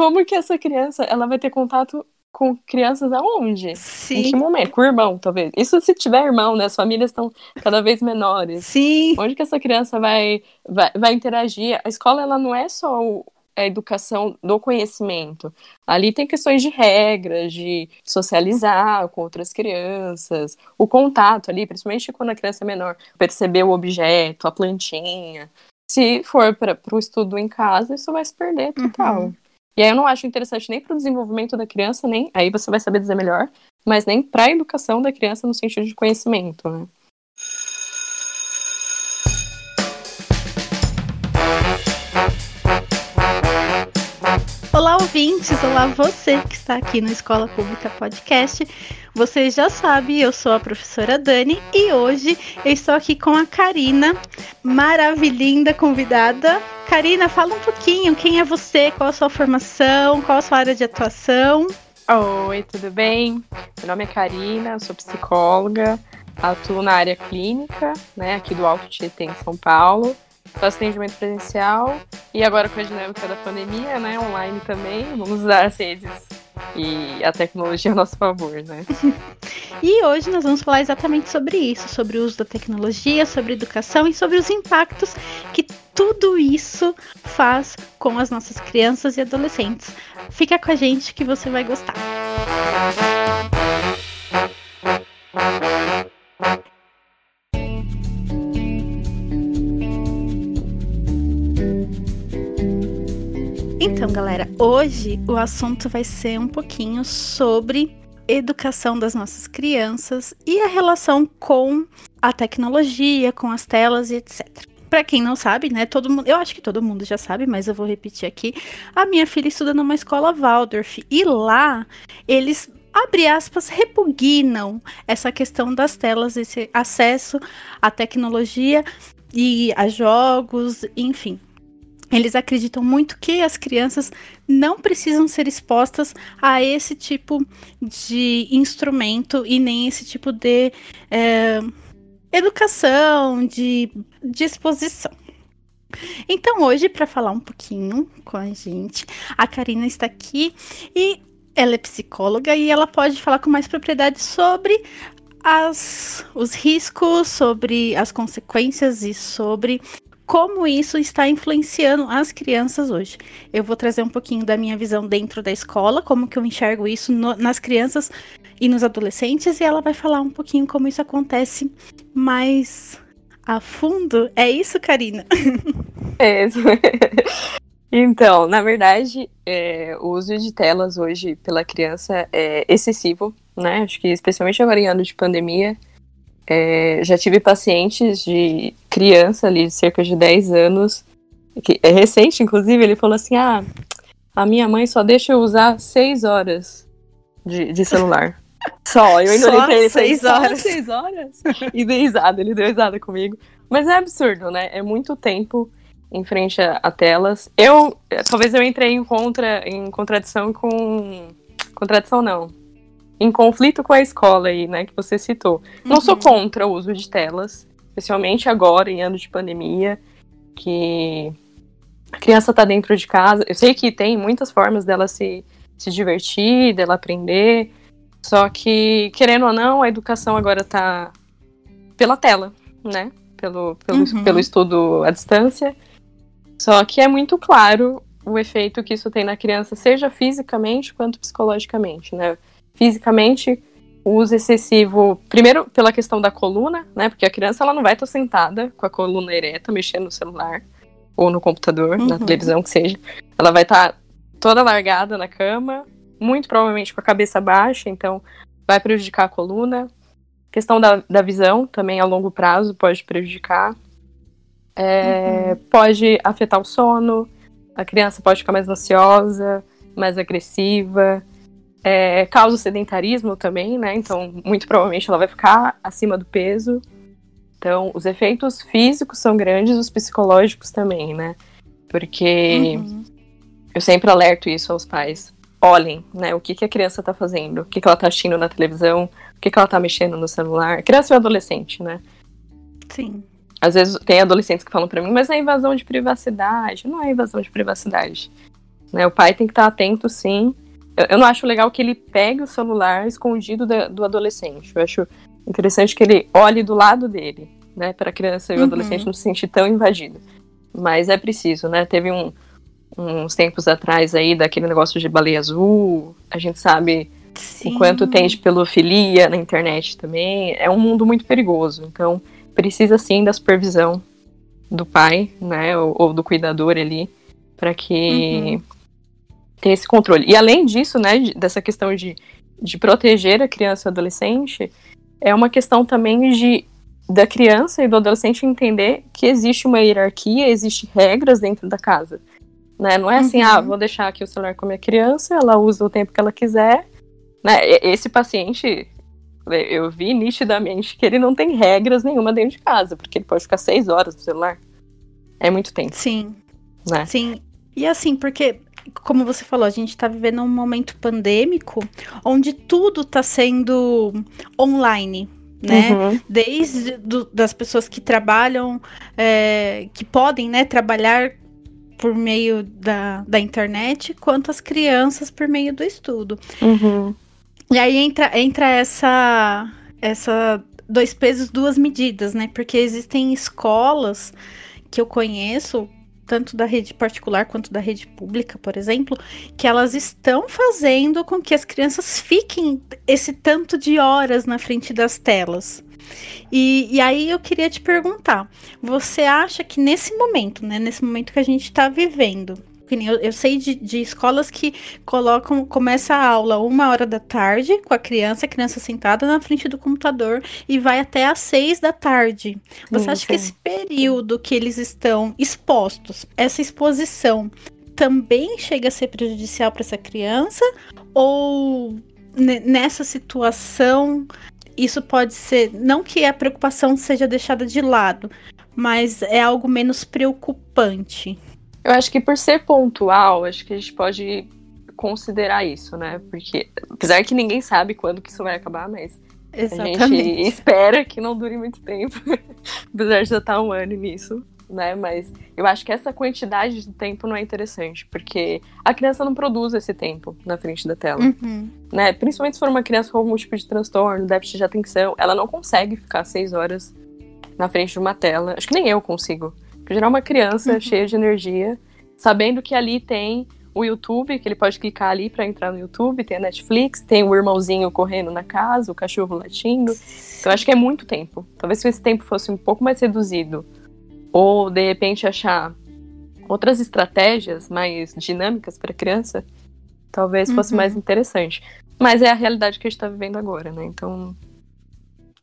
como que essa criança ela vai ter contato com crianças aonde? Sim. Em que momento? Com o irmão, talvez. Isso se tiver irmão, né? As famílias estão cada vez menores. Sim. Onde que essa criança vai, vai, vai interagir? A escola, ela não é só o, a educação do conhecimento. Ali tem questões de regras, de socializar com outras crianças, o contato ali, principalmente quando a criança é menor, perceber o objeto, a plantinha. Se for para o estudo em casa, isso vai se perder total. Uhum. E aí eu não acho interessante nem para o desenvolvimento da criança, nem aí você vai saber dizer melhor, mas nem para a educação da criança no sentido de conhecimento, né? Olá, ouvintes! Olá, você que está aqui no Escola Pública Podcast. Você já sabe, eu sou a professora Dani e hoje eu estou aqui com a Karina, maravilhinda convidada. Karina, fala um pouquinho, quem é você, qual a sua formação, qual a sua área de atuação? Oi, tudo bem? Meu nome é Karina, sou psicóloga, atuo na área clínica, né, aqui do Alto Tietê, em São Paulo. Faço atendimento presencial e agora com a dinâmica da pandemia, né, online também, vamos usar as redes e a tecnologia a nosso favor, né? E hoje nós vamos falar exatamente sobre isso, sobre o uso da tecnologia, sobre educação e sobre os impactos que tudo isso faz com as nossas crianças e adolescentes. Fica com a gente que você vai gostar. Então, galera, hoje o assunto vai ser um pouquinho sobre educação das nossas crianças e a relação com a tecnologia, com as telas e etc. Para quem não sabe, né, todo mundo, eu acho que todo mundo já sabe, mas eu vou repetir aqui. A minha filha estuda numa escola Waldorf e lá eles abre aspas, repugnam essa questão das telas, esse acesso à tecnologia e a jogos, enfim. Eles acreditam muito que as crianças não precisam ser expostas a esse tipo de instrumento e nem esse tipo de é, educação, de, exposição. Então, hoje, para falar um pouquinho com a gente, a Karina está aqui e ela é psicóloga e ela pode falar com mais propriedade sobre as, os riscos, sobre as consequências e sobre como isso está influenciando as crianças hoje. Eu vou trazer um pouquinho da minha visão dentro da escola, como que eu enxergo isso no, nas crianças e nos adolescentes, e ela vai falar um pouquinho como isso acontece mais a fundo. É isso, Karina? É isso. Então, na verdade, é, o uso de telas hoje pela criança é excessivo, né? Acho que especialmente agora em ano de pandemia, é, já tive pacientes de criança ali, de cerca de 10 anos, que é recente, inclusive, ele falou assim: ah, a minha mãe só deixa eu usar 6 horas de, de celular. Só, eu ainda olhei pra ele e falei, seis horas. Só 6 horas? E dei risada, ele deu risada comigo. Mas é absurdo, né? É muito tempo em frente a, a telas. Eu, talvez eu entrei em contra, em contradição com, contradição não, em conflito com a escola aí, né, que você citou. Não sou contra o uso de telas, especialmente agora, em ano de pandemia, que a criança tá dentro de casa. Eu sei que tem muitas formas dela se, se divertir, dela aprender, só que, querendo ou não, a educação agora tá pela tela, né, pelo, pelo, Uhum. pelo estudo à distância. Só que é muito claro o efeito que isso tem na criança, seja fisicamente quanto psicologicamente, né? Fisicamente, o uso excessivo, primeiro pela questão da coluna, né? Porque a criança ela não vai estar sentada com a coluna ereta, mexendo no celular ou no computador, na Uhum. televisão que seja. Ela vai estar toda largada na cama, muito provavelmente com a cabeça baixa, então vai prejudicar a coluna. Questão da, da visão também a longo prazo pode prejudicar. É, Pode afetar o sono, a criança pode ficar mais ansiosa, mais agressiva. É, causa o sedentarismo também, né? Então, muito provavelmente ela vai ficar acima do peso. Então, os efeitos físicos são grandes, os psicológicos também, né? Porque Uhum. eu sempre alerto isso aos pais. Olhem, né? O que, que a criança tá fazendo, o que, que ela tá assistindo na televisão, o que, que ela tá mexendo no celular. Criança e adolescente, né? Sim. Às vezes tem adolescentes que falam pra mim, mas é invasão de privacidade. Não é invasão de privacidade. Né? O pai tem que estar atento, sim. Eu, não acho legal que ele pegue o celular escondido da, do adolescente. Eu acho interessante que ele olhe do lado dele, né? Para a criança e o uhum. adolescente não se sentir tão invadido. Mas é preciso, né? Teve um, uns tempos atrás aí daquele negócio de baleia azul. A gente sabe Sim. o quanto tem de pedofilia na internet também. É um mundo muito perigoso. Então, precisa sim da supervisão do pai, né? Ou, ou do cuidador ali, para que uhum. Tenha esse controle. E além disso, né? Dessa questão de, de proteger a criança e o adolescente, é uma questão também de da criança e do adolescente entender que existe uma hierarquia, existe regras dentro da casa. Né? Não é assim, ah, uhum. ah, vou deixar aqui o celular com a minha criança, ela usa o tempo que ela quiser. Né? Esse paciente, eu vi nitidamente que ele não tem regras nenhuma dentro de casa, porque ele pode ficar seis horas no celular. É muito tempo. Sim. Né? Sim. E assim, porque, como você falou, a gente tá vivendo um momento pandêmico onde tudo tá sendo online né? Uhum. Desde do, das pessoas que trabalham, é, que podem, né, trabalhar por meio da, da internet, quanto as crianças por meio do estudo. Uhum. E aí entra, entra essa, essa dois pesos, duas medidas, né? Porque existem escolas que eu conheço tanto da rede particular quanto da rede pública, por exemplo, que elas estão fazendo com que as crianças fiquem esse tanto de horas na frente das telas. E, e aí eu queria te perguntar: você acha que nesse momento, né, nesse momento que a gente está vivendo, eu, eu sei de, de, escolas que colocam, começa a aula uma hora da tarde com a criança, a criança sentada na frente do computador e vai até às seis da tarde. Você sim, acha sim. que esse período que eles estão expostos, essa exposição, também chega a ser prejudicial para essa criança? Ou nessa situação isso pode ser, não que a preocupação seja deixada de lado, mas é algo menos preocupante. Eu acho que por ser pontual, acho que a gente pode considerar isso, né? Porque, apesar que ninguém sabe quando que isso vai acabar, mas Exatamente. a gente espera que não dure muito tempo. apesar de já estar um ano nisso, né? Mas eu acho que essa quantidade de tempo não é interessante, porque a criança não produz esse tempo na frente da tela. Uhum. Né? Principalmente se for uma criança com algum tipo de transtorno, déficit de atenção, ela não consegue ficar seis horas na frente de uma tela. Acho que nem eu consigo. Gerar uma criança uhum. cheia de energia, sabendo que ali tem o YouTube, que ele pode clicar ali para entrar no YouTube, tem a Netflix, tem o irmãozinho correndo na casa, o cachorro latindo. Então acho que é muito tempo. Talvez se esse tempo fosse um pouco mais reduzido, ou de repente achar outras estratégias mais dinâmicas para a criança, talvez fosse uhum. mais interessante. Mas é a realidade que a gente está vivendo agora, né? Então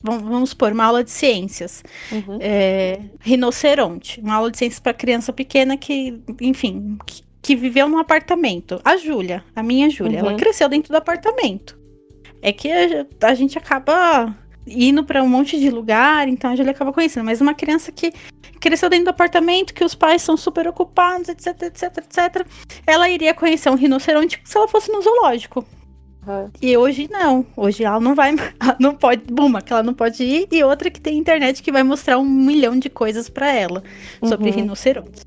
vamos supor, uma aula de ciências. Uhum. É, rinoceronte. Uma aula de ciências para criança pequena que, enfim, que, que, viveu num apartamento. A Júlia, a minha Júlia, uhum. ela cresceu dentro do apartamento. É que a, a gente acaba indo para um monte de lugar, então a Júlia acaba conhecendo. Mas uma criança que cresceu dentro do apartamento, que os pais são super ocupados, etc, etc, etc, ela iria conhecer um rinoceronte se ela fosse no zoológico. Uhum. E hoje não. Hoje ela não vai. Ela não pode. Uma, que ela não pode ir. E outra que tem internet que vai mostrar um milhão de coisas para ela sobre uhum. rinocerontes.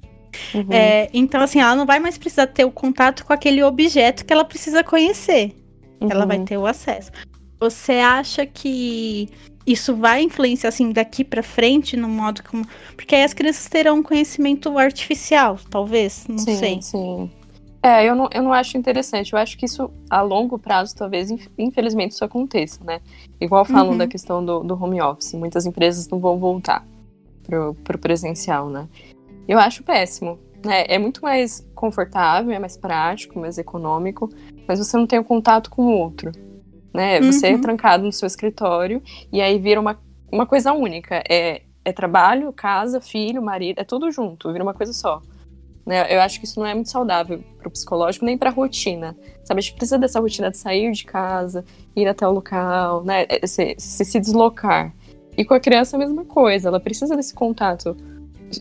Uhum. É, então, assim, ela não vai mais precisar ter o contato com aquele objeto que ela precisa conhecer. Ela vai uhum. ter o acesso. Você acha que isso vai influenciar, assim, daqui para frente no modo como. Porque aí as crianças terão um conhecimento artificial, talvez? Não sim, sei. Sim. É, eu não, eu não acho interessante. Eu acho que isso, a longo prazo, talvez, infelizmente, isso aconteça, né? Igual falam uhum. da questão do, do home office. Muitas empresas não vão voltar pro, pro presencial, né? Eu acho péssimo. Né? É muito mais confortável, é mais prático, mais econômico, mas você não tem o contato com o outro. Né? Você é uhum. é trancado no seu escritório e aí vira uma, uma coisa única. É, é trabalho, casa, filho, marido, é tudo junto, vira uma coisa só. Né? Eu acho que isso não é muito saudável para o psicológico, nem para a rotina. Sabe, a gente precisa dessa rotina de sair de casa, ir até o local, né? É, se, se, se deslocar. E com a criança a mesma coisa, ela precisa desse contato.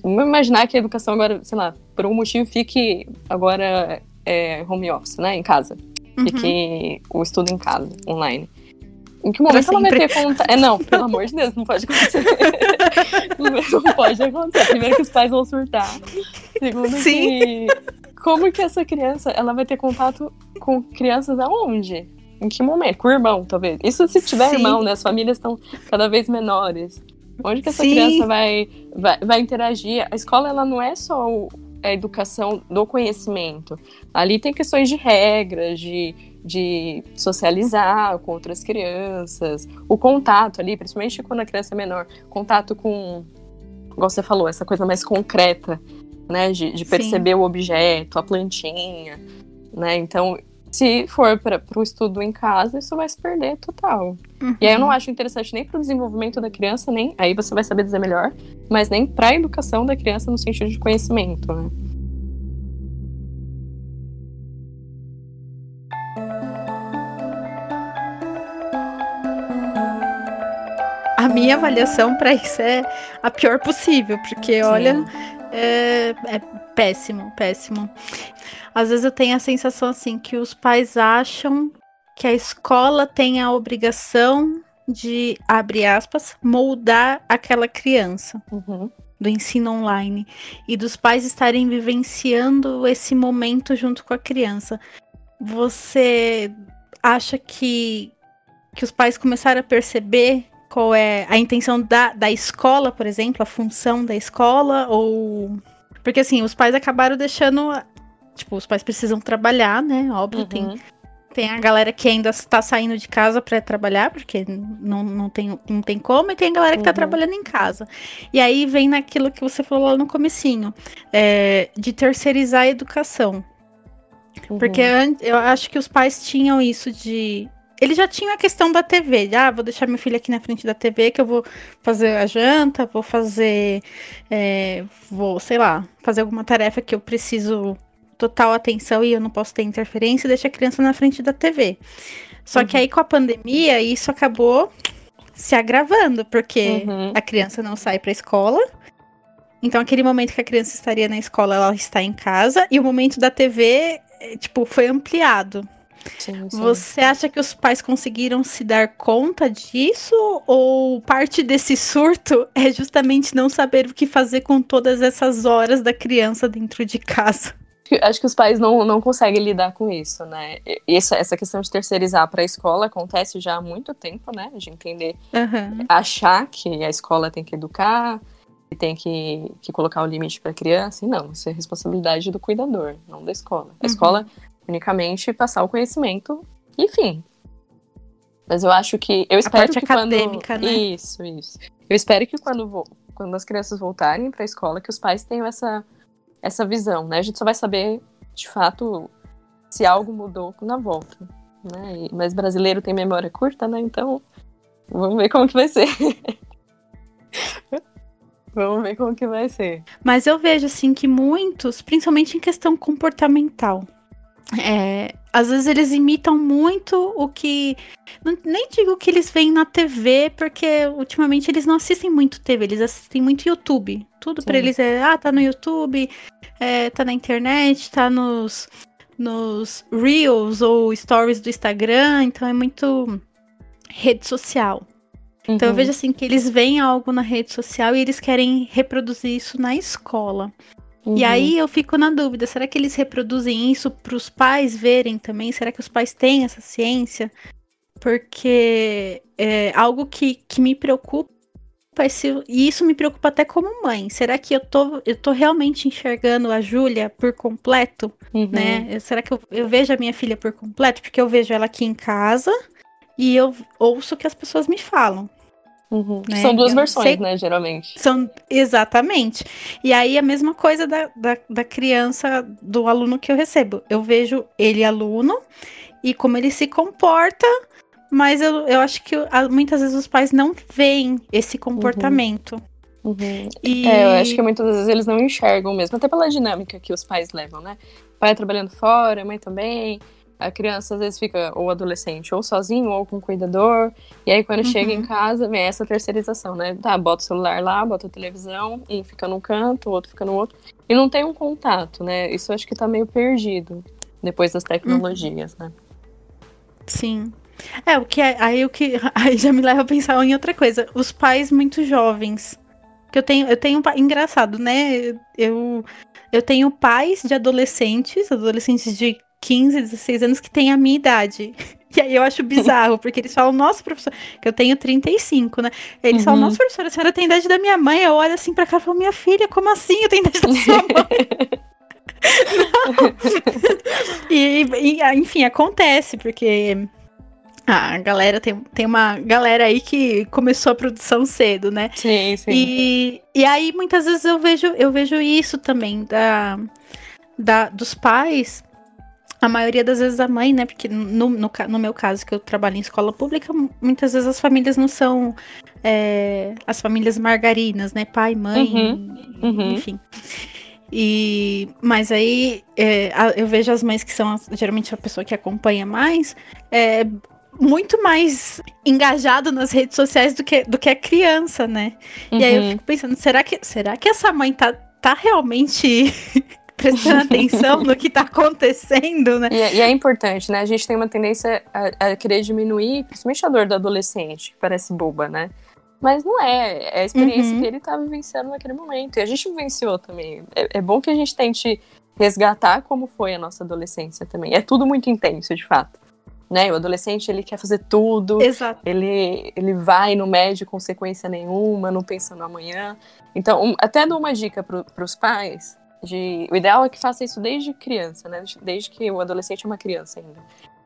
Vamos imaginar que a educação agora, sei lá, por um motivo fique agora é, home office, né, em casa. Uhum. Fique o estudo em casa, online. Em que momento ela vai ter contato? É, não, pelo amor de Deus, não pode acontecer. não pode acontecer. Primeiro que os pais vão surtar. Segundo Sim. que como que essa criança, ela vai ter contato com crianças aonde? Em que momento? Com o irmão, talvez. Isso se tiver Sim. irmão, né? As famílias estão cada vez menores. Onde que essa Sim. criança vai, vai, vai interagir? A escola, ela não é só o, a educação do conhecimento. Ali tem questões de regras, de, de socializar com outras crianças, o contato ali, principalmente quando a criança é menor, contato com, igual você falou, essa coisa mais concreta, né, de, de perceber Sim. o objeto, a plantinha, né, então se for para o estudo em casa, isso vai se perder total. Uhum. E aí eu não acho interessante nem para o desenvolvimento da criança, nem aí você vai saber dizer melhor, mas nem para a educação da criança no sentido de conhecimento, né? Minha avaliação para isso é a pior possível, porque Sim. olha, é, é, péssimo, péssimo. Às vezes eu tenho a sensação assim que os pais acham que a escola tem a obrigação de, abre aspas, moldar aquela criança. Uhum. Do ensino online e dos pais estarem vivenciando esse momento junto com a criança. Você acha que, que os pais começaram a perceber qual é a intenção da, da escola, por exemplo, a função da escola, ou. Porque assim, os pais acabaram deixando. Tipo, os pais precisam trabalhar, né? Óbvio, uhum. tem, tem a galera que ainda está saindo de casa para trabalhar, porque não, não, tem, não tem como, e tem a galera que está uhum. trabalhando em casa. E aí vem naquilo que você falou lá no comecinho, é, de terceirizar a educação. Uhum. Porque eu acho que os pais tinham isso de ele já tinha a questão da TV. Ah, vou deixar meu filho aqui na frente da TV que eu vou fazer a janta, vou fazer. É, vou, sei lá, fazer alguma tarefa que eu preciso total atenção e eu não posso ter interferência, deixa a criança na frente da TV. Só uhum. que aí com a pandemia, isso acabou se agravando, porque uhum. a criança não sai para a escola. Então, aquele momento que a criança estaria na escola, ela está em casa, e o momento da TV, é, tipo, foi ampliado. Sim, sim. Você acha que os pais conseguiram se dar conta disso? Ou parte desse surto é justamente não saber o que fazer com todas essas horas da criança dentro de casa? Acho que os pais não, não conseguem lidar com isso, né? Isso, essa questão de terceirizar para a escola acontece já há muito tempo, né? De entender, uhum. achar que a escola tem que educar, que tem que, que colocar o limite para a criança. E não, isso é responsabilidade do cuidador, não da escola. A uhum. escola unicamente passar o conhecimento, enfim. Mas eu acho que. Eu espero que acadêmica, quando... né? Isso, isso. Eu espero que quando, quando as crianças voltarem para a escola, que os pais tenham essa, essa visão, né? A gente só vai saber, de fato, se algo mudou na volta. Né? Mas brasileiro tem memória curta, né? Então, vamos ver como que vai ser. vamos ver como que vai ser. Mas eu vejo, assim, que muitos, principalmente em questão comportamental, é, às vezes eles imitam muito o que. Não, nem digo que eles veem na TV, porque ultimamente eles não assistem muito TV, eles assistem muito YouTube. Tudo para eles é, ah, tá no YouTube, é, tá na internet, tá nos, nos Reels ou Stories do Instagram, então é muito rede social. Uhum. Então eu uhum. vejo assim que eles veem algo na rede social e eles querem reproduzir isso na escola. Uhum. E aí eu fico na dúvida, será que eles reproduzem isso para os pais verem também? Será que os pais têm essa ciência? Porque é algo que, que me preocupa e isso me preocupa até como mãe. Será que eu tô, eu tô realmente enxergando a Júlia por completo? Uhum. Né? Será que eu, eu vejo a minha filha por completo? Porque eu vejo ela aqui em casa e eu ouço o que as pessoas me falam. Uhum. Né? São duas eu versões, né, geralmente. São, exatamente. E aí a mesma coisa da, da, da, criança, do aluno que eu recebo. Eu vejo ele aluno e como ele se comporta, mas eu, eu acho que muitas vezes os pais não veem esse comportamento. Uhum. Uhum. E... É, eu acho que muitas vezes eles não enxergam mesmo, até pela dinâmica que os pais levam, né? O pai trabalhando fora, a mãe também a criança às vezes fica, ou adolescente, ou sozinho, ou com um cuidador. E aí, quando uhum. chega em casa, vem essa terceirização, né? Tá, bota o celular lá, bota a televisão, um fica num canto, o outro fica no outro. E não tem um contato, né? Isso acho que tá meio perdido depois das tecnologias, uhum. né? Sim. É, o que é, aí o que aí já me leva a pensar em outra coisa. Os pais muito jovens Que eu tenho, eu tenho engraçado, né? Eu eu tenho pais de adolescentes, adolescentes de 15, 16 anos que têm a minha idade. E aí eu acho bizarro, porque eles falam, nossa, professor, que eu tenho 35, né? Eles uhum. falam, nossa, professora, a senhora tem a idade da minha mãe. Eu olho assim pra cá e falo, minha filha, como assim eu tenho a idade da sua mãe? e, e, enfim, acontece, porque a galera tem, tem uma galera aí que começou a produção cedo, né? Sim, sim. E, e aí muitas vezes eu vejo, eu vejo isso também da, da, dos pais. A maioria das vezes a mãe, né? Porque no, no, no meu caso, que eu trabalho em escola pública, muitas vezes as famílias não são é, as famílias margarinas, né? Pai, mãe, uhum, uhum. enfim. E, mas aí é, eu vejo as mães que são geralmente a pessoa que acompanha mais, é, muito mais engajado nas redes sociais do que, do que a criança, né? Uhum. E aí eu uhum. fico pensando, será que, será que essa mãe tá, tá realmente prestando atenção no que tá acontecendo, né? E, é, e, é importante, né? A gente tem uma tendência a, a querer diminuir, principalmente a dor do adolescente, que parece boba, né? Mas não é, é a experiência uhum. que ele tá vivenciando naquele momento. E a gente vivenciou também. É, é bom que a gente tente resgatar como foi a nossa adolescência também. É tudo muito intenso, de fato né? O adolescente ele quer fazer tudo. Exato. Ele, ele vai no médio com sequência nenhuma, não pensa no amanhã. Então, um, até dou uma dica para os pais. De, o ideal é que faça isso desde criança, né? Desde que o adolescente é uma criança ainda.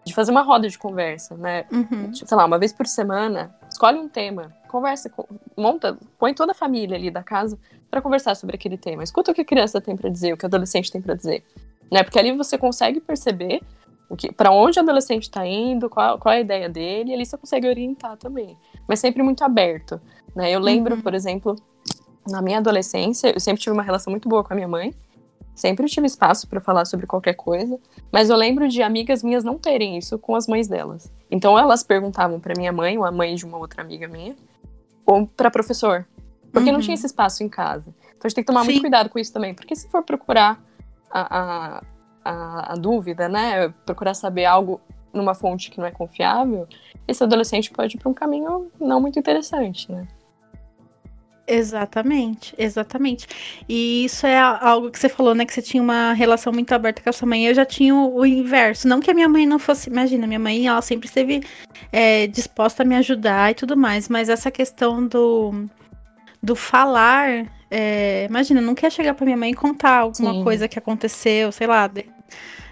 De fazer uma roda de conversa, né? Uhum. Tipo, sei lá, uma vez por semana, escolhe um tema, conversa, monta, põe toda a família ali da casa para conversar sobre aquele tema. Escuta o que a criança tem para dizer, o que o adolescente tem para dizer, né? Porque ali você consegue perceber para onde o adolescente está indo, qual, qual é a ideia dele, e ali você consegue orientar também. Mas sempre muito aberto. Né? Eu lembro, uhum. por exemplo, na minha adolescência, eu sempre tive uma relação muito boa com a minha mãe. Sempre tive espaço para falar sobre qualquer coisa, mas eu lembro de amigas minhas não terem isso com as mães delas. Então elas perguntavam para minha mãe ou a mãe de uma outra amiga minha, ou para professor, porque uhum. não tinha esse espaço em casa. Então a gente tem que tomar Sim. muito cuidado com isso também, porque se for procurar a, a, a, a dúvida, né? Procurar saber algo numa fonte que não é confiável, esse adolescente pode ir para um caminho não muito interessante, né? Exatamente, exatamente. E isso é algo que você falou, né? Que você tinha uma relação muito aberta com a sua mãe. Eu já tinha o, inverso. Não que a minha mãe não fosse. Imagina, minha mãe, ela sempre esteve é, disposta a me ajudar e tudo mais. Mas essa questão do, do falar. É, imagina, não quer chegar pra minha mãe e contar alguma Sim. coisa que aconteceu, sei lá, de,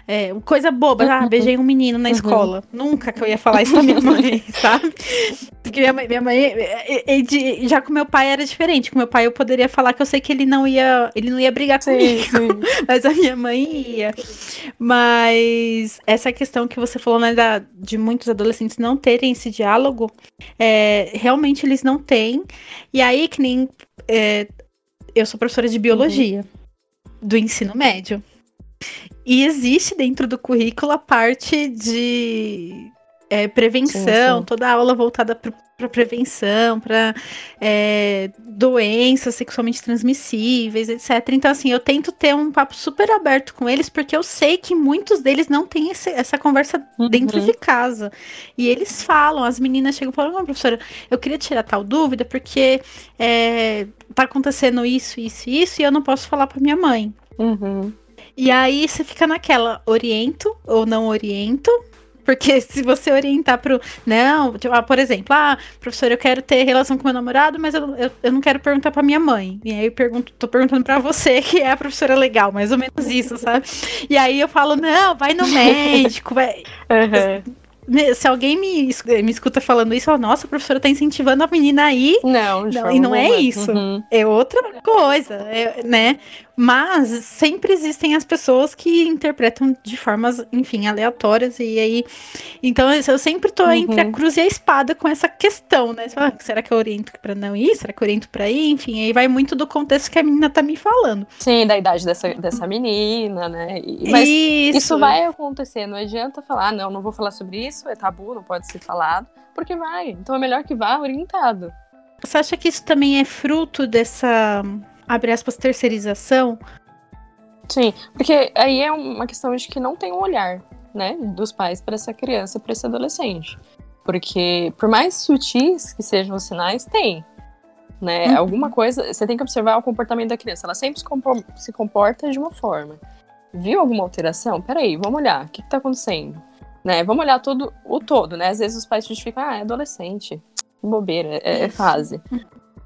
é, coisa boba, ah, beijei um menino na uhum. escola. Nunca que eu ia falar isso pra minha mãe, sabe? Porque minha mãe, minha mãe e, e, já com meu pai era diferente. Com meu pai eu poderia falar que eu sei que ele não ia, ele não ia brigar sim, comigo, sim. mas a minha mãe ia. Mas essa questão que você falou, né, da, de muitos adolescentes não terem esse diálogo, é, realmente eles não têm. E aí, que nem é, eu sou professora de biologia uhum. do ensino médio. E existe dentro do currículo a parte de é, prevenção, sim, sim. toda a aula voltada para prevenção, para é, doenças sexualmente transmissíveis, etc. Então, assim, eu tento ter um papo super aberto com eles, porque eu sei que muitos deles não têm esse, essa conversa uhum. dentro de casa. E eles falam, as meninas chegam e falam, oh, professora, eu queria tirar tal dúvida, porque é, tá acontecendo isso, isso e isso, e eu não posso falar para minha mãe. Uhum. E aí você fica naquela, oriento ou não oriento? Porque se você orientar pro. Não, tipo, ah, por exemplo, ah, professor, eu quero ter relação com meu namorado, mas eu, eu, eu não quero perguntar pra minha mãe. E aí eu pergunto, tô perguntando pra você, que é a professora legal, mais ou menos isso, sabe? E aí eu falo, não, vai no médico, vai. Uhum. Se alguém me, me escuta falando isso, nossa, a professora tá incentivando a menina aí. Não, não e não é isso. Uhum. É outra coisa, é, né? Mas sempre existem as pessoas que interpretam de formas, enfim, aleatórias. E aí. Então eu sempre tô uhum. entre a cruz e a espada com essa questão, né? Fala, será que eu oriento pra não ir? Será que eu oriento pra ir? Enfim, aí vai muito do contexto que a menina tá me falando. Sim, da idade dessa, dessa menina, né? E, mas isso. isso vai acontecer. Não adianta falar, ah, não, não vou falar sobre isso, é tabu, não pode ser falado. Porque vai. Então é melhor que vá orientado. Você acha que isso também é fruto dessa abre aspas, terceirização. Sim, porque aí é uma questão de que não tem um olhar, né, dos pais para essa criança, para esse adolescente. Porque, por mais sutis que sejam os sinais, tem. né? Uhum. Alguma coisa, você tem que observar o comportamento da criança. Ela sempre se comporta de uma forma. Viu alguma alteração? Peraí, vamos olhar. O que, está acontecendo? Né? Vamos olhar todo, o todo, né? Às vezes os pais justificam, ah, é adolescente. Bobeira, é, é fase.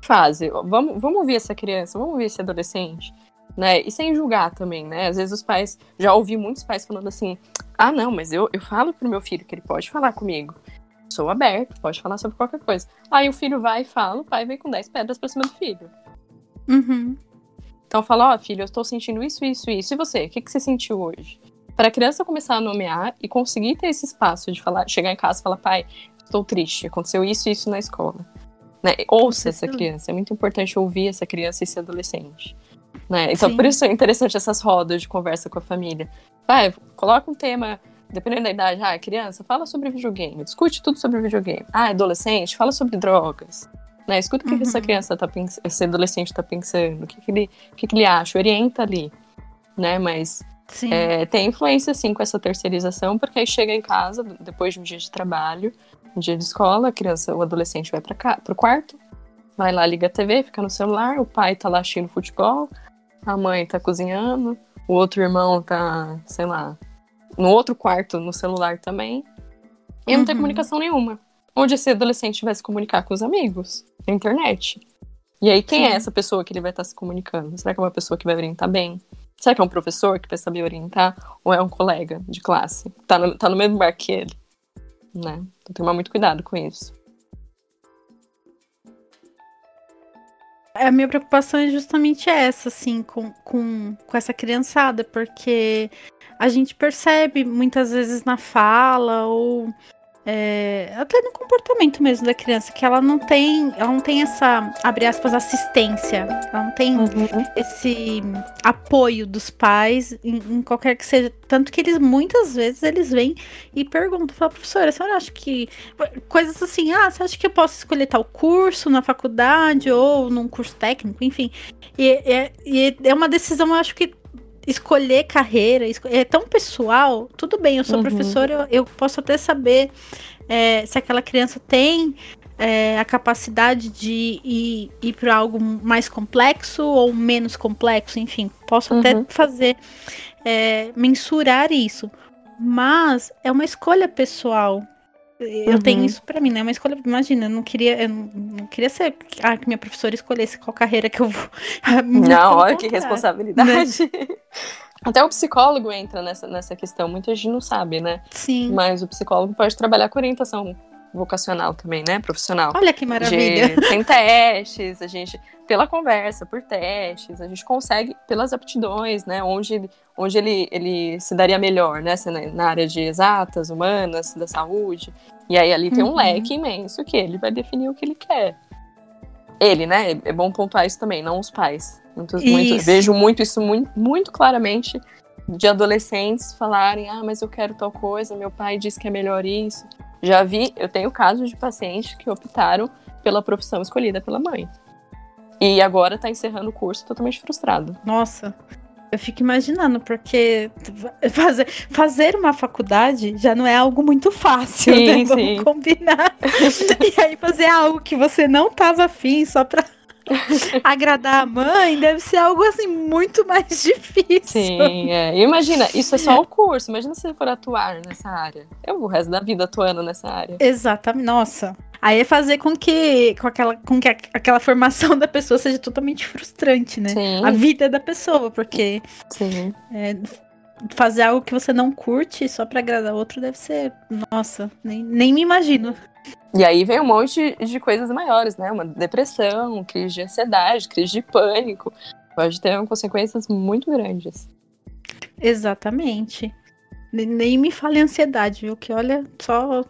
Fase. Vamos, vamos ouvir essa criança, vamos ouvir esse adolescente. Né? E sem julgar também, né? Às vezes os pais, já ouvi muitos pais falando assim, ah, não, mas eu, eu falo pro meu filho que ele pode falar comigo sou aberto, pode falar sobre qualquer coisa. Aí o filho vai e fala, o pai vem com 10 pedras pra cima do filho. Uhum. Então fala, ó, oh, filho, eu estou sentindo isso, isso, isso. E você? O que, que você sentiu hoje? Para a criança começar a nomear e conseguir ter esse espaço de falar, chegar em casa e falar, pai, estou triste, aconteceu isso e isso na escola. Né? Ouça essa criança, é muito importante ouvir essa criança e esse adolescente. Né? Então, Sim. por isso é interessante essas rodas de conversa com a família. Vai, coloca um tema dependendo da idade, ah, criança, fala sobre videogame, discute tudo sobre videogame. Ah, adolescente, fala sobre drogas. Né? Escuta o que, uhum. que essa uhum. criança tá pensando, esse adolescente tá pensando, o que, que, ele, o que, que ele acha, orienta ali. Né? Mas é, tem influência, sim, com essa terceirização, porque aí chega em casa, depois de um dia de trabalho, um dia de escola, a criança, o adolescente vai para pro quarto, vai lá, liga a TV, fica no celular, o pai tá lá assistindo futebol, a mãe tá cozinhando, o outro irmão tá, sei lá, no outro quarto, no celular também. E uhum. não tem uhum. comunicação nenhuma. Onde esse adolescente vai se comunicar com os amigos? Na internet. E aí, quem é Sim. é essa pessoa que ele vai estar se comunicando? Será que é uma pessoa que vai orientar bem? Será que é um professor que vai saber orientar? Ou é um colega de classe? Tá no, tá no mesmo bar que ele? Né? Então, tem que tomar muito cuidado com isso. A minha preocupação é justamente essa, assim, com, com, com essa criançada, porque a gente percebe muitas vezes na fala ou é, até no comportamento mesmo da criança, que ela não tem, ela não tem essa, abre aspas, assistência, ela não tem uhum. esse apoio dos pais em, em, qualquer que seja, tanto que eles muitas vezes eles vêm e perguntam, falam, professora, você acha que coisas assim, ah, você acha que eu posso escolher tal curso na faculdade ou num curso técnico, enfim, e, é, e é uma decisão, eu acho que escolher carreira é tão pessoal. Tudo bem, eu sou uhum. professora, eu, eu, posso até saber é, se aquela criança tem é, a capacidade de ir, ir para algo mais complexo ou menos complexo, enfim, posso uhum. até fazer é, mensurar isso. Mas é uma escolha pessoal. Eu uhum. tenho isso para mim, né? Uma escolha. Imagina, eu não queria, eu não queria ser ah, que minha professora escolhesse qual carreira que eu vou. não, olha que responsabilidade. Né? Até o psicólogo entra nessa, nessa questão. Muita gente não sabe, né? Sim. Mas o psicólogo pode trabalhar com orientação vocacional também, né? Profissional. Olha que maravilha. De, tem testes, a gente, pela conversa, por testes, a gente consegue, pelas aptidões, né? Onde, onde ele, ele se daria melhor, né? Se na área de exatas, humanas, da saúde. E aí ali tem um uhum. leque imenso que ele vai definir o que ele quer. Ele, né? É bom pontuar isso também, não os pais. Muito, muito, vejo muito isso muito, muito claramente de adolescentes falarem: ah, mas eu quero tal coisa, meu pai disse que é melhor isso. Já vi, eu tenho casos de pacientes que optaram pela profissão escolhida pela mãe. E agora tá encerrando o curso totalmente frustrado. Nossa, eu fico imaginando, porque fazer, fazer uma faculdade já não é algo muito fácil, sim, né? Vamos sim. combinar. e aí fazer algo que você não tava afim só pra agradar a mãe deve ser algo assim muito mais difícil. Sim, é. Imagina, isso é só o curso. Imagina se você for atuar nessa área. Eu o resto da vida atuando nessa área. Exatamente. Nossa. Aí é fazer com que, com aquela, com que aquela formação da pessoa seja totalmente frustrante, né? Sim. A vida da pessoa, porque Sim. É, fazer algo que você não curte só para agradar outro deve ser. Nossa, nem, nem me imagino. E aí vem um monte de coisas maiores, né? Uma depressão, crise de ansiedade, crise de pânico. Pode ter consequências muito grandes. Exatamente. Nem me fale ansiedade, viu? Que olha, só.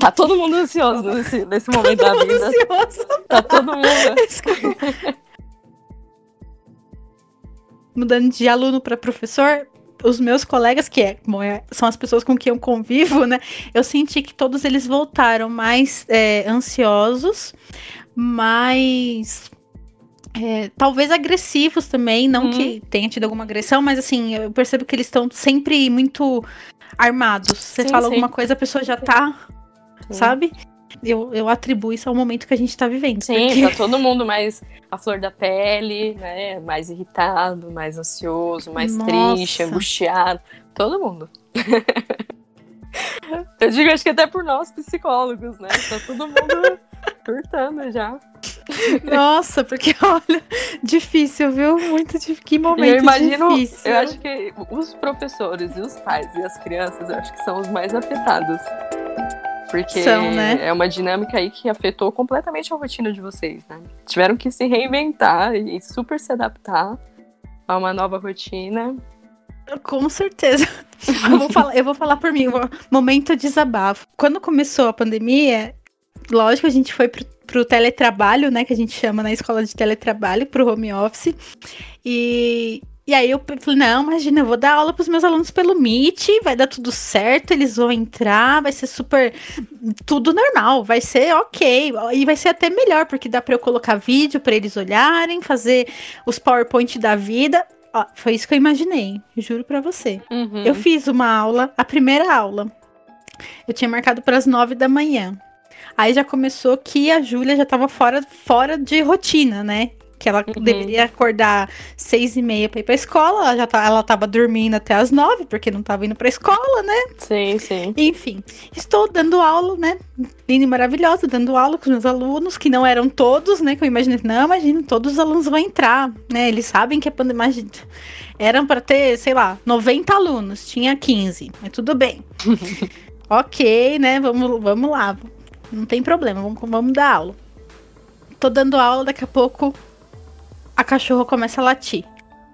Tá todo mundo ansioso nesse, nesse momento da vida. Ansioso. Tá todo mundo. Mudando de aluno para professor, os meus colegas, que é, é, são as pessoas com quem eu convivo, né? Eu senti que todos eles voltaram mais é, ansiosos, mais. É, talvez agressivos também, não hum. que tenha tido alguma agressão, mas assim, eu percebo que eles estão sempre muito armados. Você sim, fala sim. alguma coisa, a pessoa já tá, sim. sabe? Eu, eu atribuo isso ao momento que a gente tá vivendo. Sim, porque... tá todo mundo mais a flor da pele, né? Mais irritado, mais ansioso, mais Nossa. triste, angustiado. Todo mundo. Eu digo, acho que até por nós psicólogos, né? Tá todo mundo surtando já. Nossa, porque olha, difícil, viu? Muito difícil. Que momento eu imagino, difícil. eu acho que os professores e os pais e as crianças, eu acho que são os mais afetados. Porque São, né? é uma dinâmica aí que afetou completamente a rotina de vocês, né? Tiveram que se reinventar e super se adaptar a uma nova rotina. Com certeza. Eu vou falar, eu vou falar por mim, momento desabafo. Quando começou a pandemia, lógico, a gente foi pro, pro teletrabalho, né? Que a gente chama na escola de teletrabalho, pro home office. E, e aí eu falei, não, imagina, eu vou dar aula pros meus alunos pelo Meet, vai dar tudo certo, eles vão entrar, vai ser super. Tudo normal, vai ser ok. E vai ser até melhor, porque dá pra eu colocar vídeo pra eles olharem, fazer os PowerPoint da vida. Ó, foi isso que eu imaginei, juro pra você. Uhum. Eu fiz uma aula, a primeira aula. Eu tinha marcado para as nove da manhã. Aí já começou que a Júlia já tava fora, fora de rotina, né? Que ela Uhum. deveria acordar seis e meia para ir pra escola. Ela já tá, ela tava dormindo até as nove, porque não tava indo pra escola, né? Sim, sim. Enfim, estou dando aula, né? Linda e maravilhosa, dando aula com os meus alunos, que não eram todos, né? Que eu imaginei, não, imagina, todos os alunos vão entrar, né? Eles sabem que a pandemia. imagina, Eram para ter, sei lá, 90 alunos, tinha 15, mas tudo bem. ok, né? Vamos, vamos lá, não tem problema, vamos, vamos dar aula. Tô dando aula, daqui a pouco a cachorra começa a latir.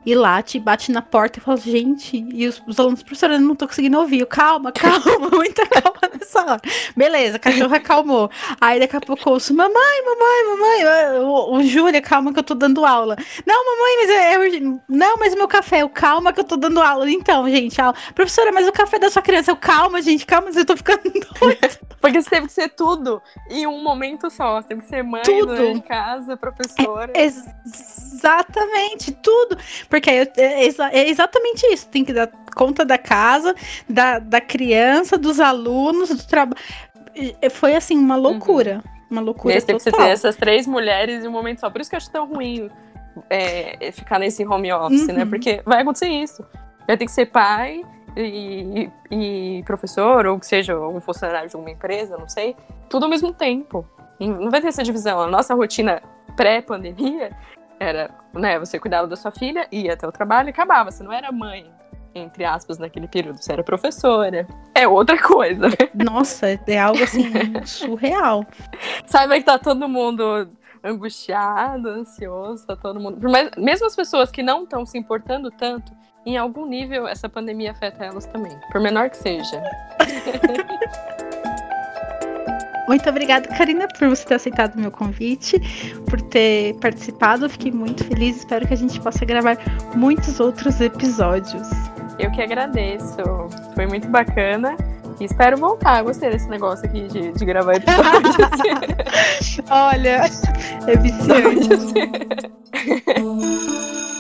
E late, bate na porta e fala, gente, e os, os alunos, professora, eu não tô conseguindo ouvir. Eu, calma, calma, muita calma nessa hora. Beleza, a cachorra acalmou. Aí daqui a pouco eu ouço, mamãe, mamãe, mamãe, o, o Júlia, calma que eu tô dando aula. Não, mamãe, mas é, é. Não, mas o meu café, eu, calma que eu tô dando aula. Então, gente, aula. Professora, mas o café da sua criança, eu, calma, gente, calma, mas eu tô ficando doida. Porque você teve que ser tudo em um momento só. Você teve que ser mãe, Tudo. dona de casa, professora. Ex- Exatamente, tudo. Porque é, exa- é exatamente isso. Tem que dar conta da casa, da, da criança, dos alunos, do trabalho. Foi assim, uma loucura. Uma E loucura você teve que total. ter essas três mulheres em um momento só. Por isso que eu acho tão ruim é, é ficar nesse home office, né? Uhum. Porque vai acontecer isso. Vai ter que ser pai e, e professor, ou que seja um funcionário de uma empresa, não sei. Tudo ao mesmo tempo. Não vai ter essa divisão. A nossa rotina pré-pandemia era, né, você cuidava da sua filha, ia até o trabalho e acabava. Você não era mãe, entre aspas, naquele período. Você era professora. É outra coisa. Nossa, é algo assim surreal. Saiba que tá todo mundo angustiado, ansioso, tá todo mundo. Mais, mesmo as pessoas que não estão se importando tanto, em algum nível essa pandemia afeta elas também. Por menor que seja. Muito obrigada, Karina, por você ter aceitado o meu convite, por ter participado. Fiquei muito feliz. Espero que a gente possa gravar muitos outros episódios. Eu que agradeço. Foi muito bacana. E espero voltar. Gostei desse negócio aqui de, de gravar episódios. Olha, é viciante.